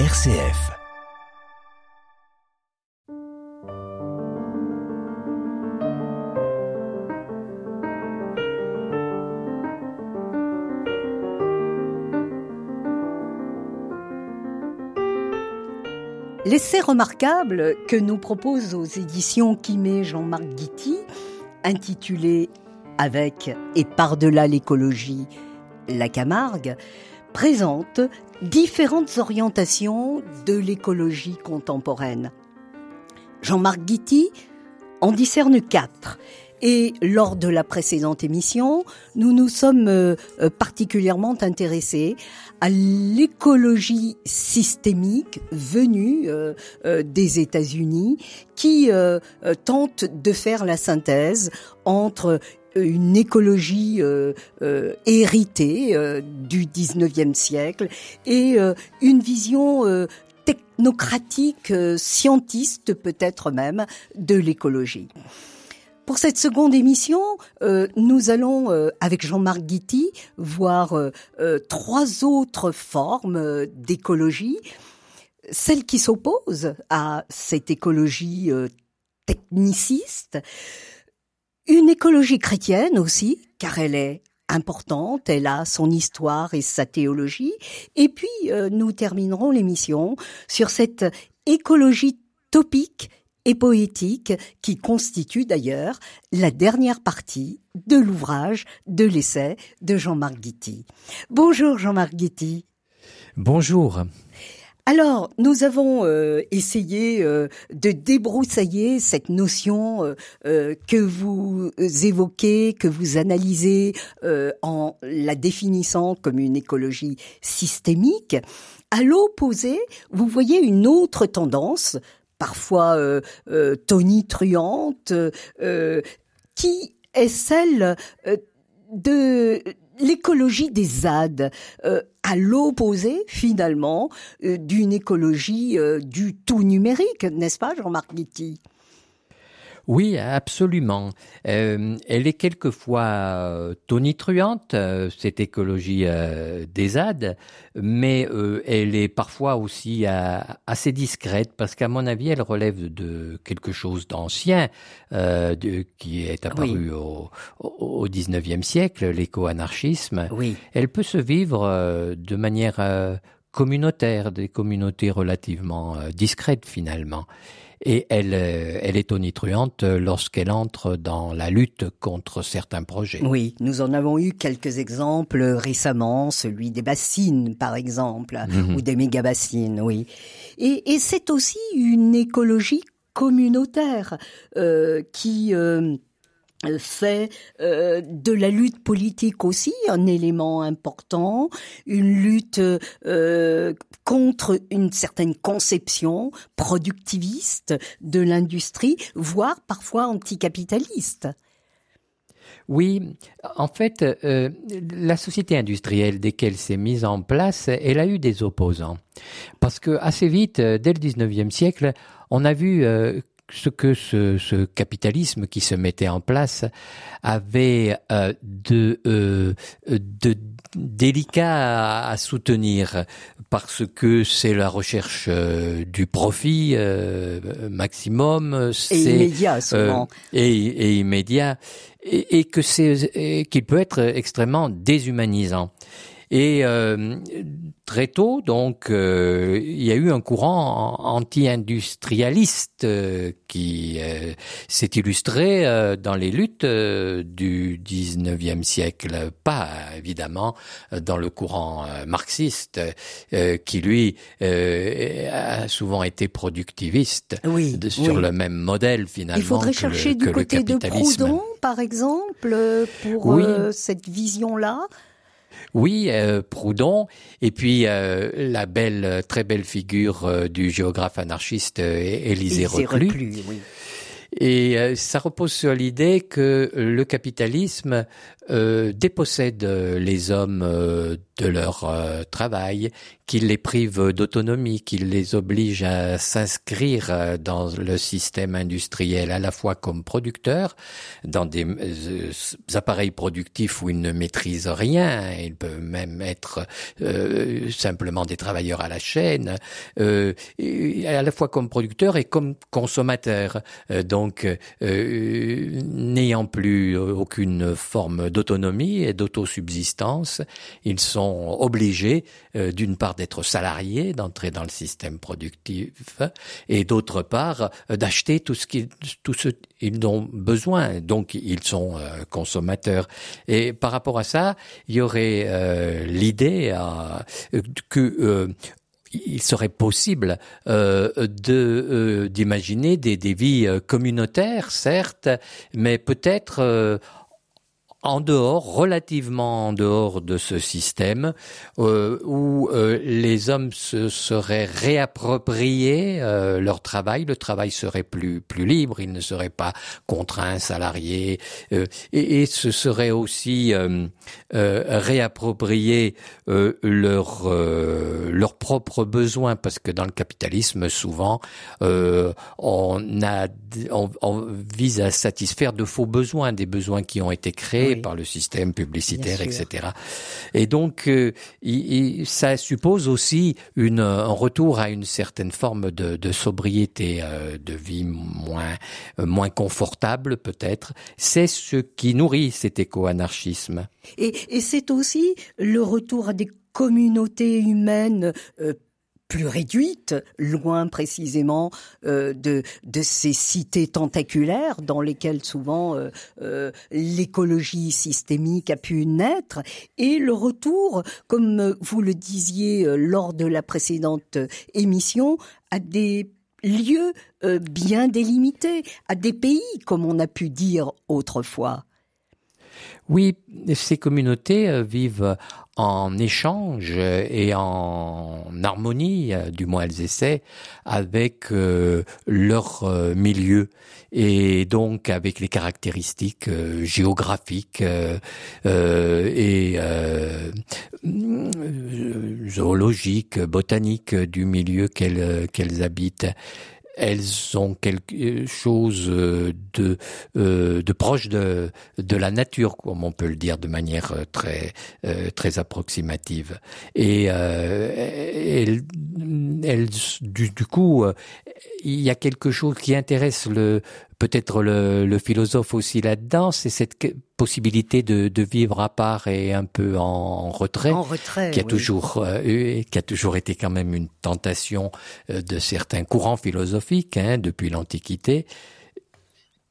RCF. L'essai remarquable que nous propose aux éditions Kimé Jean-Marc Guitti, intitulé Avec et par-delà l'écologie, la Camargue, présente différentes orientations de l'écologie contemporaine. Jean-Marc Guitti en discerne quatre. Et lors de la précédente émission, nous nous sommes euh, particulièrement intéressés à l'écologie systémique venue euh, euh, des États-Unis qui tente de faire la synthèse entre une écologie euh, euh, héritée euh, du 19e siècle et une vision technocratique, scientiste peut-être même, de l'écologie. Pour cette seconde émission, nous allons, avec Jean-Marc Guitti, voir trois autres formes d'écologie. Celle qui s'oppose à cette écologie techniciste, une écologie chrétienne aussi, car elle est importante, elle a son histoire et sa théologie. Et puis, euh, nous terminerons l'émission sur cette écologie topique et poétique qui constitue d'ailleurs la dernière partie de l'ouvrage de l'essai de Jean-Marc Guitti. Bonjour Jean-Marc Guitti. Bonjour. Alors, nous avons euh, essayé euh, de débroussailler cette notion euh, que vous évoquez, que vous analysez en la définissant comme une écologie systémique. À l'opposé, vous voyez une autre tendance, parfois tonitruante, qui est celle de l'écologie des ZAD, euh, à l'opposé finalement euh, d'une écologie euh, du tout numérique, n'est-ce pas Jean-Marc Guitti oui, absolument. Euh, elle est quelquefois euh, tonitruante, euh, cette écologie des ZAD, mais elle est parfois aussi assez discrète parce qu'à mon avis, elle relève de quelque chose d'ancien qui est apparu au, au 19e siècle, l'éco-anarchisme. Oui. Elle peut se vivre de manière communautaire, des communautés relativement discrètes finalement et elle, euh, elle est tonitruante lorsqu'elle entre dans la lutte contre certains projets. Oui, nous en avons eu quelques exemples récemment, celui des bassines par exemple, mhm. ou des méga-bassines, oui. Et, et c'est aussi une écologie communautaire euh, qui... Euh, fait euh, de la lutte politique aussi un élément important, une lutte euh, contre une certaine conception productiviste de l'industrie, voire parfois anticapitaliste. Oui, en fait, euh, la société industrielle, dès qu'elle s'est mise en place, elle a eu des opposants. Parce que assez vite, dès le 19e siècle, on a vu ce que ce, ce, capitalisme qui se mettait en place avait euh, de, euh, de délicat à, soutenir parce que c'est la recherche euh, du profit maximum, et immédiat souvent, et, et, immédiat, et, et que c'est qu'il peut être extrêmement déshumanisant. Et euh, très tôt, donc, euh, il y a eu un courant anti-industrialiste euh, qui s'est illustré dans les luttes du 19e siècle, pas évidemment dans le courant marxiste, qui lui a souvent été productiviste, oui, sur le même modèle finalement. Il faudrait chercher du côté de Proudhon, par exemple, pour cette vision-là. Oui, euh, Proudhon, et puis euh, la belle, très belle figure euh, du géographe anarchiste Élisée Reclus. Et ça repose sur l'idée que le capitalisme euh, dépossède les hommes euh, de leur euh, travail, qu'il les prive d'autonomie, qu'il les oblige à s'inscrire dans le système industriel à la fois comme producteurs, dans des appareils productifs où ils ne maîtrisent rien, ils peuvent même être simplement des travailleurs à la chaîne, à la fois comme producteurs et comme consommateurs, donc n'ayant plus aucune forme d'autonomie et d'autosubsistance. Ils sont obligés, euh, d'une part, d'être salariés, d'entrer dans le système productif, et d'autre part, euh, d'acheter tout ce qu'ils ils ont besoin. Donc, ils sont euh, consommateurs. Et par rapport à ça, il y aurait l'idée que il serait possible d'imaginer des vies communautaires, certes, mais peut-être en dehors, relativement en dehors de ce système, euh, où euh, les hommes se seraient réappropriés euh, leur travail, le travail serait plus plus libre, ils ne seraient pas contraints, salariés, et, et, ce serait aussi réapproprier leurs leurs propres besoins, parce que dans le capitalisme, souvent, on a on, on vise à satisfaire de faux besoins, des besoins qui ont été créés par le système publicitaire, etc. Et donc, euh, ça suppose aussi une, un retour à une certaine forme de, de sobriété, euh, de vie moins, euh, moins confortable peut-être. C'est ce qui nourrit cet éco-anarchisme. Et, et c'est aussi le retour à des communautés humaines plus réduite, loin précisément euh, de, ces cités tentaculaires dans lesquelles souvent euh, euh, l'écologie systémique a pu naître, et le retour, comme vous le disiez lors de la précédente émission, à des lieux bien délimités, à des pays, comme on a pu dire autrefois. Oui, ces communautés vivent en échange et en harmonie, du moins elles essaient, avec euh, leur euh, milieu. Et donc avec les caractéristiques euh, géographiques et zoologiques, botaniques du milieu qu'elles habitent elles ont quelque chose de euh, de proche de de la nature comme on peut le dire de manière euh, très euh, très approximative. Et elles, elles du, du coup il y a quelque chose qui intéresse le peut-être le, le, philosophe aussi là-dedans, c'est cette possibilité de, de, vivre à part et un peu en retrait, en retrait qui a toujours euh, qui a toujours été quand même une tentation euh, de certains courants philosophiques hein, depuis l'Antiquité.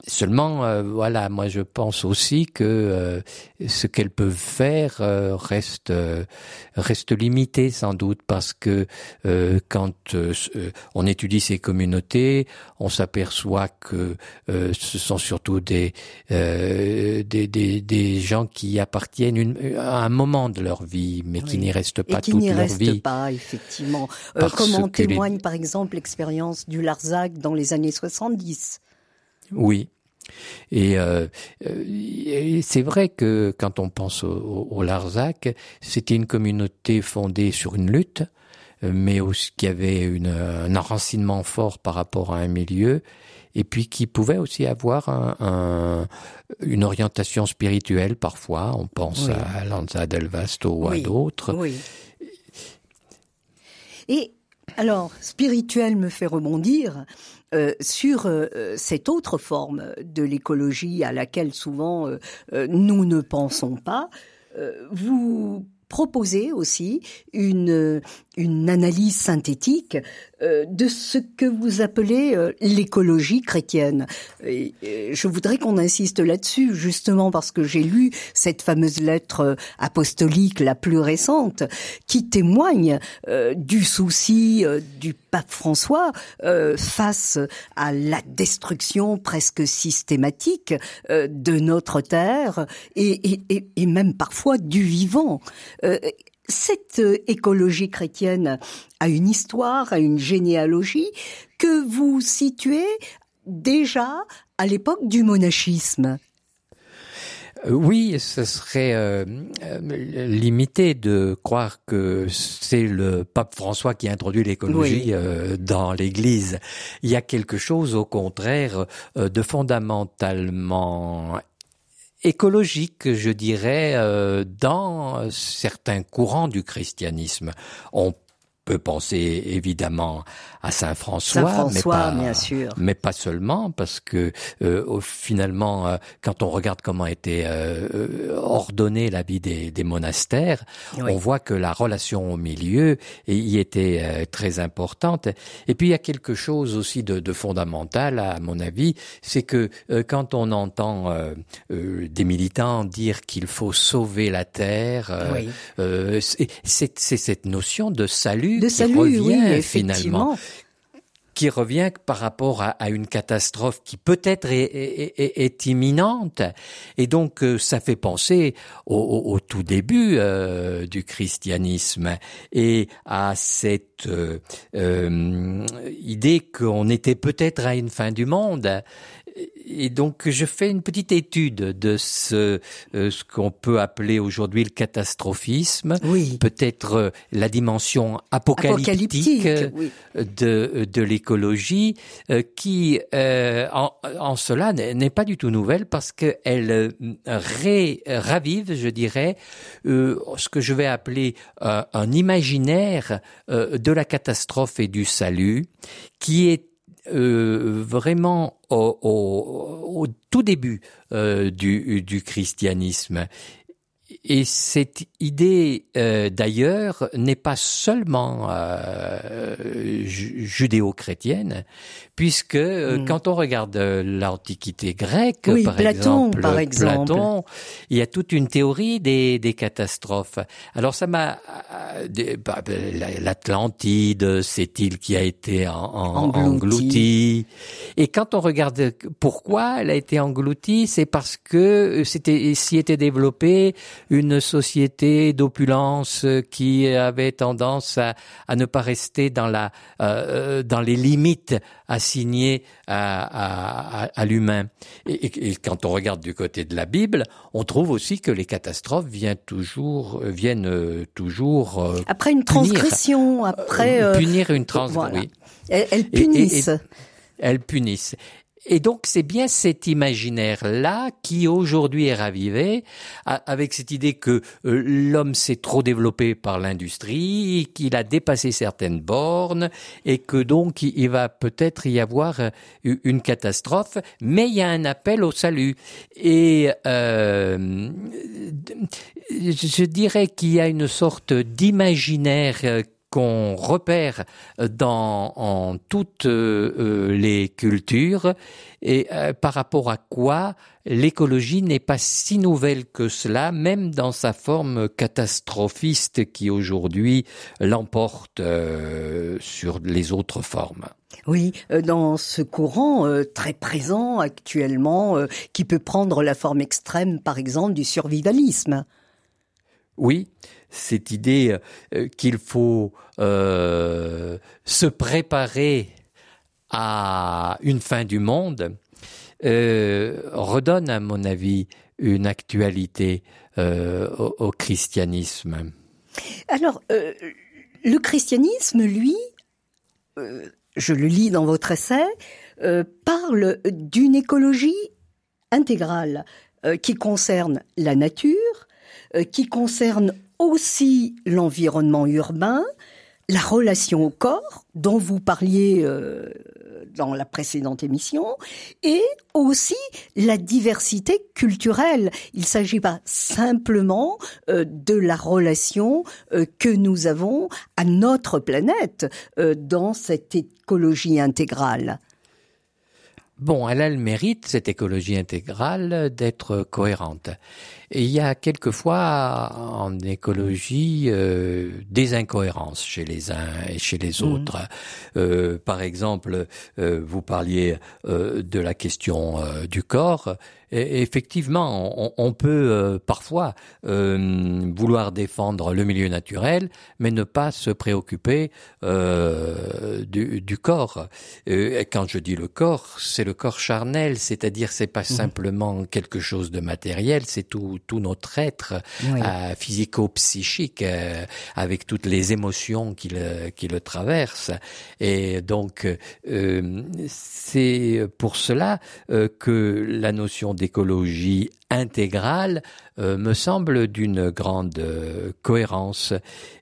Seulement, euh, voilà, moi je pense aussi que euh, ce qu'elles peuvent faire euh, reste reste limité sans doute parce que quand on étudie ces communautés, on s'aperçoit que ce sont surtout des, des, des des gens qui appartiennent une, à un moment de leur vie, mais qui n'y restent pas Et qui toute leur restent vie. Pas effectivement, comme en témoigne les... par exemple l'expérience du Larzac dans les années 70. Oui. Et, euh, et c'est vrai que quand on pense au, au Larzac, c'était une communauté fondée sur une lutte, mais aussi qui avait une, un enracinement fort par rapport à un milieu, et puis qui pouvait aussi avoir un, un, une orientation spirituelle parfois. On pense oui. à Lanza del Vasto ou oui. à d'autres. Oui. Et alors, spirituel me fait rebondir euh, sur euh, cette autre forme de l'écologie à laquelle souvent euh, nous ne pensons pas. vous proposez aussi une, analyse synthétique euh, de ce que vous appelez euh, l'écologie chrétienne. Et, et je voudrais qu'on insiste là-dessus, justement parce que j'ai lu cette fameuse lettre euh, apostolique la plus récente, qui témoigne euh, du souci euh, du pape François face à la destruction presque systématique de notre terre et, et même parfois du vivant cette écologie chrétienne a une histoire, a une généalogie que vous situez déjà à l'époque du monachisme. Oui, ce serait euh, euh, limité de croire que c'est le pape François qui a introduit l'écologie euh, dans l'Église. Il y a quelque chose, au contraire, de fondamentalement écologique, je dirais, dans certains courants du christianisme. On peut penser évidemment à Saint François, mais pas, bien sûr. mais pas seulement, parce que euh, finalement, euh, quand on regarde comment était euh, ordonnée la vie des, des monastères, on voit que la relation au milieu y était euh, très importante. Et puis il y a quelque chose aussi de, de fondamental, à mon avis, c'est que quand on entend des militants dire qu'il faut sauver la terre, c'est cette notion de salut, de qui revient oui, finalement. Qui revient par rapport à, une catastrophe qui peut-être est, imminente. Et donc, euh, ça fait penser au, tout début euh, du christianisme. Et à cette euh, idée qu'on était peut-être à une fin du monde et donc je fais une petite étude de ce, euh, ce qu'on peut appeler aujourd'hui le catastrophisme, oui. peut-être euh, la dimension apocalyptique, de, de l'écologie, euh, qui en, en, cela n'est pas du tout nouvelle parce qu'elle ravive, je dirais, ce que je vais appeler un imaginaire de la catastrophe et du salut, qui est euh, vraiment au, au, au, tout début euh, du, du christianisme et cette idée, euh, d'ailleurs, n'est pas seulement euh, judéo-chrétienne, puisque euh, mm. quand on regarde l'Antiquité grecque, par, Platon, exemple, par exemple, Platon, il y a toute une théorie des, des catastrophes. Alors ça m'a... Bah, L'Atlantide, cette île qui a été en, en, engloutie. Et quand on regarde pourquoi elle a été engloutie, c'est parce que c'était s'y était développé une société d'opulence qui avait tendance à, à, ne pas rester dans la euh, dans les limites assignées à, à, à l'humain. Et, et, quand on regarde du côté de la Bible, on trouve aussi que les catastrophes viennent toujours viennent toujours euh, après une transgression, punir, après euh, punir une transgression. Voilà. Oui. Elles, elles punissent. Et, elles punissent. Et donc c'est bien cet imaginaire-là qui aujourd'hui est ravivé avec cette idée que euh, l'homme s'est trop développé par l'industrie, qu'il a dépassé certaines bornes et que donc il va peut-être y avoir euh, une catastrophe, mais il y a un appel au salut. Et euh, je dirais qu'il y a une sorte d'imaginaire euh, qu'on repère dans toutes euh, les cultures et euh, par rapport à quoi l'écologie n'est pas si nouvelle que cela, même dans sa forme catastrophiste qui aujourd'hui l'emporte euh, sur les autres formes. Oui, dans ce courant très présent actuellement, qui peut prendre la forme extrême, par exemple, du survivalisme. Oui, cette idée euh, qu'il faut euh, se préparer à une fin du monde euh, redonne, à mon avis, une actualité au, christianisme. Alors, le christianisme, lui, je le lis dans votre essai, parle d'une écologie intégrale qui concerne la nature, qui concerne aussi l'environnement urbain, la relation au corps, dont vous parliez euh, dans la précédente émission, et aussi la diversité culturelle. Il ne s'agit pas simplement euh, de la relation euh, que nous avons à notre planète euh, dans cette écologie intégrale. Bon, elle a le mérite, cette écologie intégrale, d'être cohérente. Il y a quelquefois en écologie euh, des incohérences chez les uns et chez les mmh. autres. Euh, par exemple, euh, vous parliez de la question du corps effectivement, on, peut euh, parfois euh, vouloir défendre le milieu naturel, mais ne pas se préoccuper euh, du, corps. Et quand je dis le corps, c'est le corps charnel, c'est-à-dire c'est pas mhm. simplement quelque chose de matériel, c'est tout, tout notre être physico-psychique avec toutes les émotions qui le, qui le traversent. Et donc c'est pour cela que la notion d'écologie intégrale euh, me semble d'une grande euh, cohérence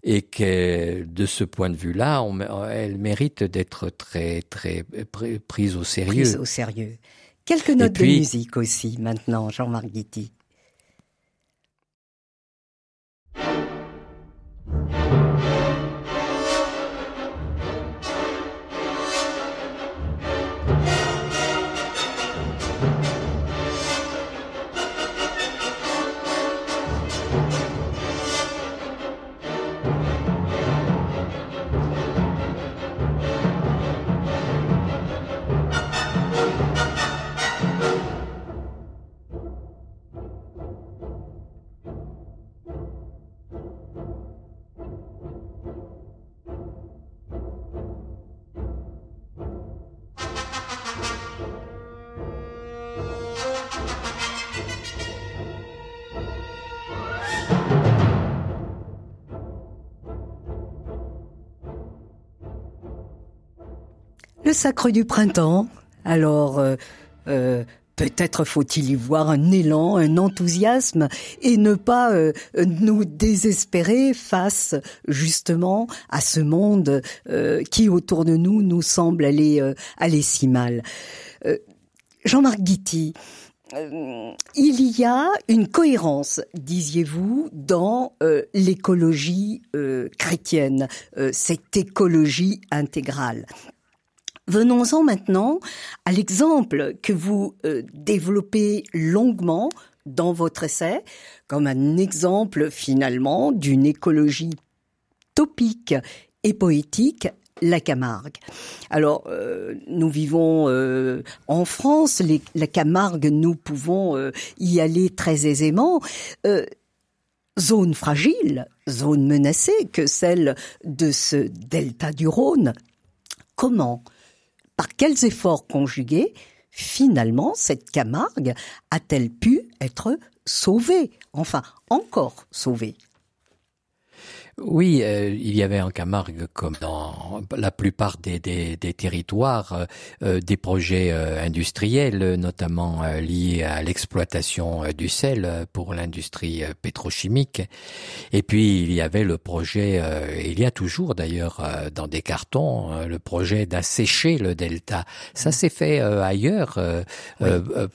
et que de ce point de vue-là, elle mérite d'être très très prise au sérieux. Prise au sérieux. Quelques notes de musique aussi maintenant, Jean-Marc Guitti. Sacre du printemps. Alors, euh, euh, peut-être faut-il y voir un élan, un enthousiasme, et ne pas euh, nous désespérer face justement à ce monde qui autour de nous nous semble aller aller si mal. Jean-Marc Guitti, il y a une cohérence, disiez-vous, dans l'écologie chrétienne, cette écologie intégrale. Venons-en maintenant à l'exemple que vous euh, développez longuement dans votre essai, comme un exemple finalement d'une écologie topique et poétique la Camargue. Alors, euh, nous vivons euh, en France, la Camargue, nous pouvons y aller très aisément. zone fragile, zone menacée que celle de ce delta du Rhône. Comment par quels efforts conjugués, finalement, cette Camargue a-t-elle pu être sauvée, enfin encore sauvée? Oui, euh, il y avait en Camargue, comme dans la plupart des, des, des territoires, euh, euh, des projets industriels, notamment liés à l'exploitation du sel pour l'industrie pétrochimique. Et puis il y avait le projet, il y a toujours d'ailleurs dans des cartons, le projet d'assécher le delta. Ça s'est fait ailleurs.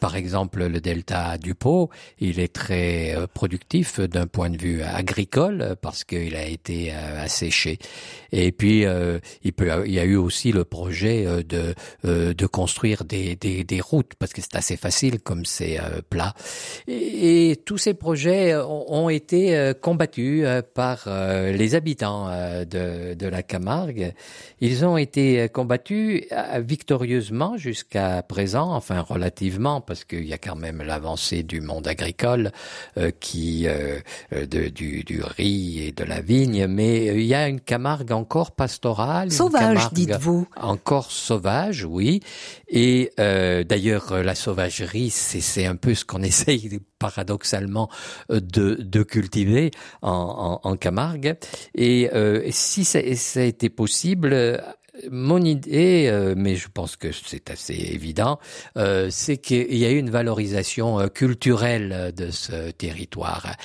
par exemple, le delta du Pau, il est très productif d'un point de vue agricole parce qu'il a été euh, asséché. Et puis euh, il, peut, il y a eu aussi le projet euh, de de construire des, des, des routes parce que c'est assez facile comme c'est plat. Et, tous ces projets ont, été combattus par les habitants de, de la Camargue. Ils ont été combattus victorieusement jusqu'à présent, enfin relativement, parce qu'il y a quand même l'avancée du monde agricole qui de, du, du riz et de la vie mais euh, il y a une Camargue encore pastorale. Sauvage, dites-vous. Encore sauvage, oui. Et euh, d'ailleurs, la sauvagerie, c'est un peu ce qu'on essaye paradoxalement euh, de, de cultiver en, en, en Camargue. Et si ça, ça a été possible, mon idée, euh, mais je pense que c'est assez évident, euh, c'est qu'il y a eu une valorisation euh, culturelle de ce territoire.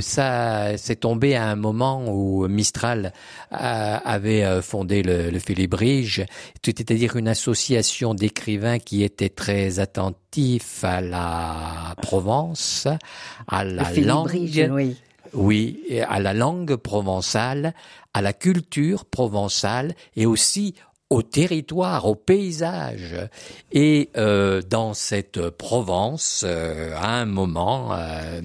ça s'est tombé à un moment où Mistral avait fondé le, le Félibrige, c'est-à-dire une association d'écrivains qui étaient très attentifs à la Provence, à la langue. Oui. Oui, à la langue provençale, à la culture provençale et aussi au territoire, au paysage. Et euh, dans cette Provence, euh, à un moment, euh,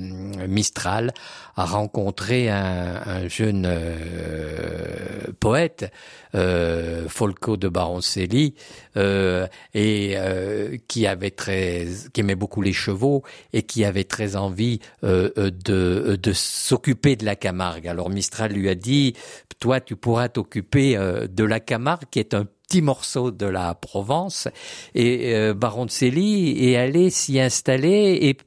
Mistral a rencontré un, jeune poète, Folco de Baroncelli, et qui avait très, qui aimait beaucoup les chevaux et qui avait très envie de, de s'occuper de la Camargue. Alors Mistral lui a dit, toi, tu pourras t'occuper de la Camargue, qui est un petit morceau de la Provence. Et euh, Baroncelli est allé s'y installer et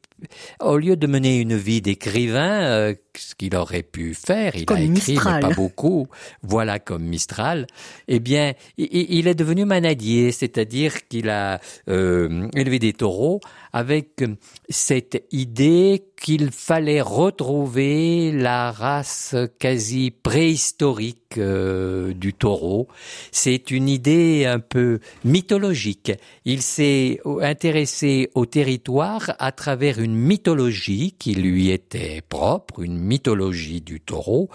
au lieu de mener une vie d'écrivain, euh, ce qu'il aurait pu faire, il a écrit mais pas beaucoup, voilà comme Mistral, eh bien, il, est devenu manadier, c'est-à-dire qu'il a euh, élevé des taureaux avec cette idée qu'il fallait retrouver la race quasi préhistorique euh, du taureau. C'est une idée un peu mythologique. Il s'est intéressé au territoire à travers une mythologie qui lui était propre, une mythologie du taureau,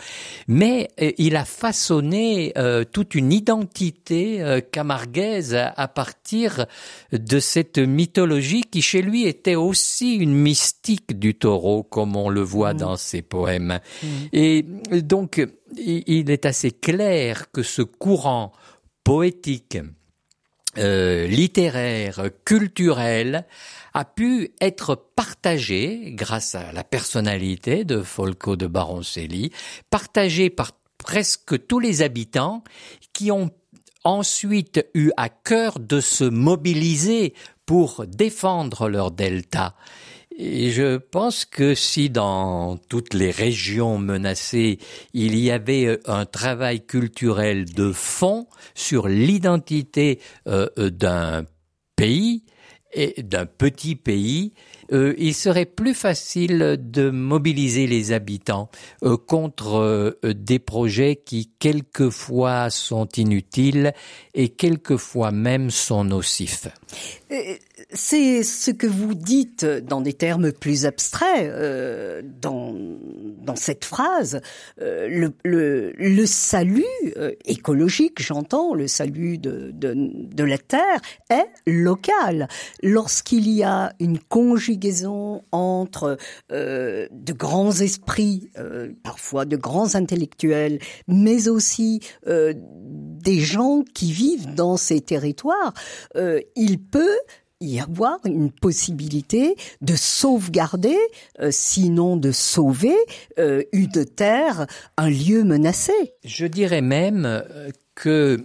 mais euh, il a façonné euh, toute une identité camarguaise à partir de cette mythologie qui chez lui était aussi une mystique du taureau, comme on le voit mm. dans ses poèmes. Mm. Et donc, il est assez clair que ce courant poétique, euh, littéraire, culturel, a pu être partagé grâce à la personnalité de Folco de Baroncelli, partagé par presque tous les habitants qui ont ensuite eu à cœur de se mobiliser pour défendre leur delta. Et je pense que si dans toutes les régions menacées, il y avait un travail culturel de fond sur l'identité euh, d'un pays et d'un petit pays, euh, il serait plus facile de mobiliser les habitants euh, contre euh, des projets qui quelquefois sont inutiles et quelquefois même sont nocifs. C'est ce que vous dites dans des termes plus abstraits dans, dans cette phrase. le, le, le, salut écologique, j'entends, le salut de, de, de la Terre est local. Lorsqu'il y a une conjugaison entre euh, de grands esprits, euh, parfois de grands intellectuels, mais aussi euh, des gens qui vivent dans ces territoires, il peut y avoir une possibilité de sauvegarder, sinon de sauver, une terre, un lieu menacé. Je dirais même que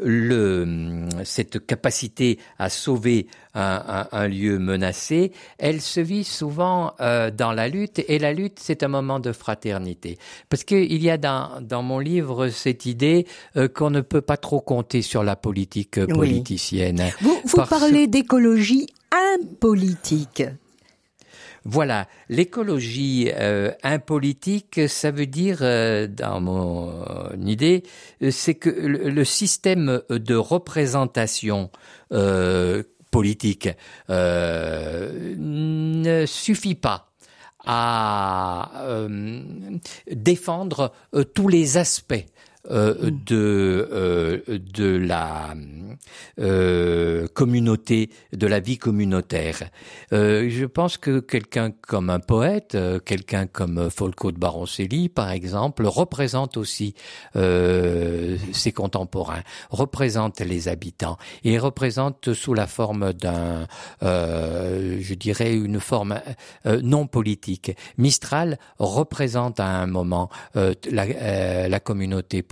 le, cette capacité à sauver un, un, lieu menacé, elle se vit souvent euh, dans la lutte, et la lutte, c'est un moment de fraternité. Parce qu'il y a dans, dans mon livre cette idée euh, qu'on ne peut pas trop compter sur la politique politicienne. Vous, vous parlez d'écologie impolitique. Voilà, l'écologie euh, impolitique, ça veut dire, euh, dans mon idée, euh, c'est que le, système de représentation politique ne suffit pas à défendre tous les aspects euh, mm. de euh, de la euh, communauté, de la vie communautaire. je pense que quelqu'un comme un poète, quelqu'un comme Folco de Baroncelli, par exemple, représente aussi ses contemporains, représente les habitants et représente sous la forme d'un, je dirais, une forme non politique. Mistral représente à un moment la, la communauté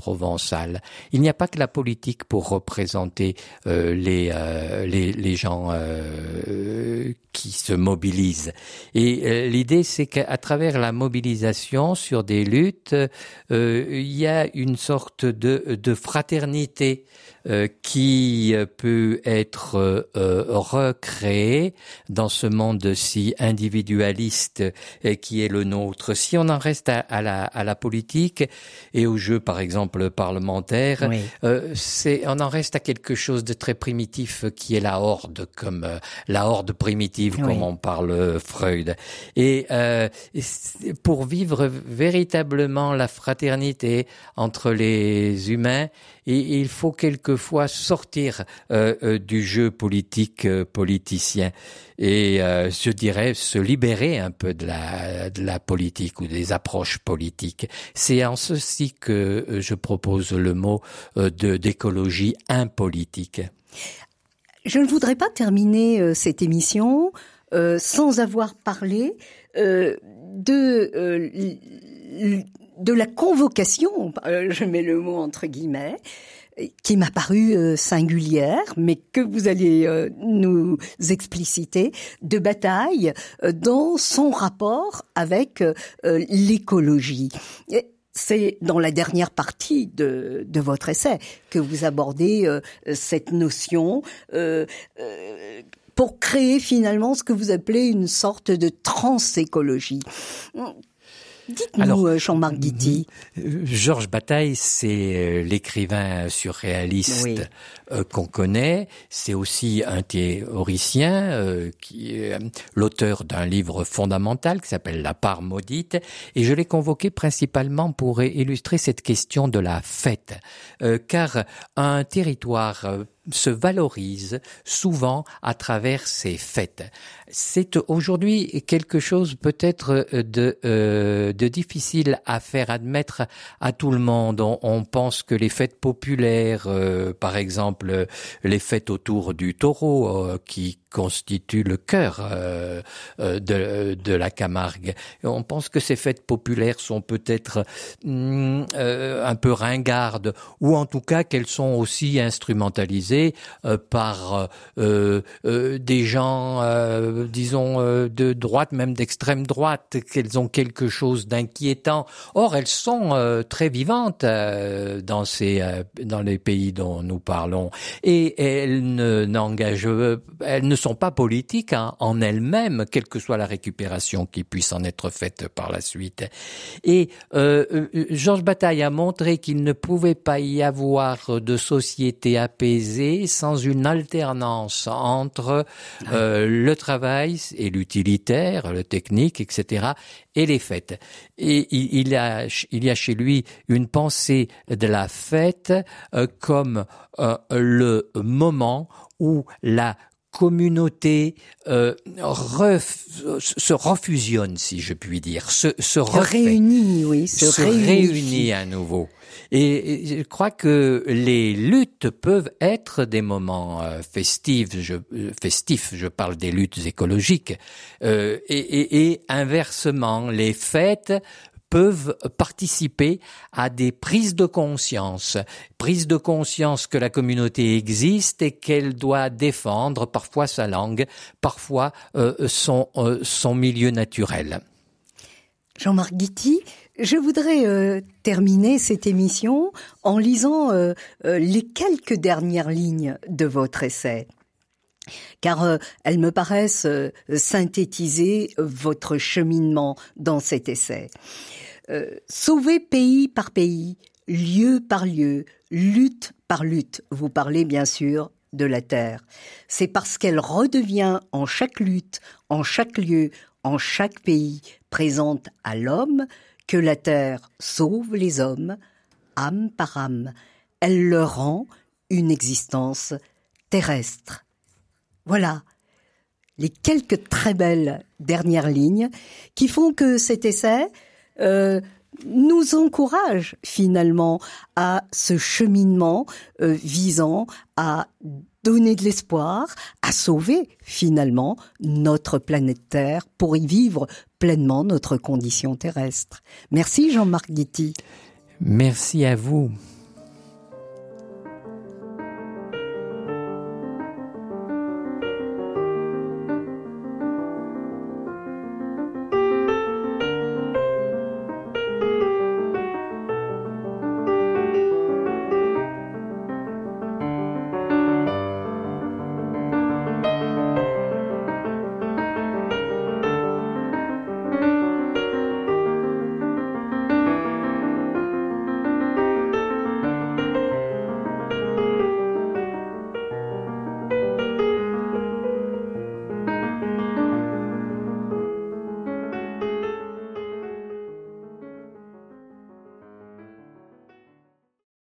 Il n'y a pas que la politique pour représenter euh, les, euh, les, les gens euh, qui se mobilisent. Et l'idée, c'est qu'à travers la mobilisation sur des luttes, il y a une sorte de, de fraternité euh, qui euh, peut être euh, recréé dans ce monde si individualiste qui est le nôtre. Si on en reste à, la, à la, politique et au jeu, par exemple, parlementaire, c'est on en reste à quelque chose de très primitif qui est la horde, comme la horde primitive, comme on parle Freud. Et pour vivre véritablement la fraternité entre les humains, et, il faut quelquefois sortir du jeu politique politicien et je dirais se libérer un peu de la, de la politique ou des approches politiques. C'est en ceci que je propose le mot de d'écologie impolitique. Je ne voudrais pas terminer cette émission euh, sans avoir parlé euh, de euh, de la convocation, je mets le mot entre guillemets, qui m'a paru singulière, mais que vous allez nous expliciter, de bataille dans son rapport avec l'écologie. C'est dans la dernière partie de, de, votre essai que vous abordez cette notion pour créer finalement ce que vous appelez une sorte de transécologie. Dites-nous, euh, Jean-Marc Guity. Euh, Georges Bataille, c'est euh, l'écrivain surréaliste qu'on connaît. C'est aussi un théoricien, qui est l'auteur d'un livre fondamental qui s'appelle La part maudite. Et je l'ai convoqué principalement pour illustrer cette question de la fête. car un territoire se valorise souvent à travers ses fêtes. C'est aujourd'hui quelque chose peut-être de, euh, de difficile à faire admettre à tout le monde. On, pense que les fêtes populaires, euh, par exemple les fêtes autour du taureau, euh, qui constituent le cœur de, de la Camargue, on pense que ces fêtes populaires sont peut-être mm, un peu ringardes, ou en tout cas qu'elles sont aussi instrumentalisées par des gens disons, euh, de droite, même d'extrême droite, qu'elles ont quelque chose d'inquiétant. Or, elles sont euh, très vivantes euh, dans ces, dans les pays dont nous parlons, et elles ne n'engagent, elles ne sont pas politiques hein, en elles-mêmes, quelle que soit la récupération qui puisse en être faite par la suite. Et Georges Bataille a montré qu'il ne pouvait pas y avoir de société apaisée sans une alternance entre le travail et l'utilitaire, le technique, etc., et les fêtes. Et il, y a, il y a chez lui une pensée de la fête euh, comme euh, le moment où la communauté euh, se refusionne, si je puis dire, se, se, réunit, oui, se, réunit à nouveau. Et je crois que les luttes peuvent être des moments euh, festifs. Je, euh, festifs, je parle des luttes écologiques. Euh, et, et, et inversement, les fêtes peuvent participer à des prises de conscience, prises de conscience que la communauté existe et qu'elle doit défendre parfois sa langue, parfois son, son milieu naturel. Jean-Marc Guity, je voudrais euh, terminer cette émission en lisant euh, euh, les quelques dernières lignes de votre essai car elles me paraissent synthétiser votre cheminement dans cet essai. sauver pays par pays, lieu par lieu, lutte par lutte, vous parlez bien sûr de la Terre. C'est parce qu'elle redevient en chaque lutte, en chaque lieu, en chaque pays, présente à l'homme, que la terre sauve les hommes, âme par âme. Elle leur rend une existence terrestre. Voilà les quelques très belles dernières lignes qui font que cet essai euh, nous encourage finalement à ce cheminement euh, visant à donner de l'espoir, à sauver finalement notre planète Terre pour y vivre pleinement notre condition terrestre. Merci Jean-Marc Guity. Merci à vous.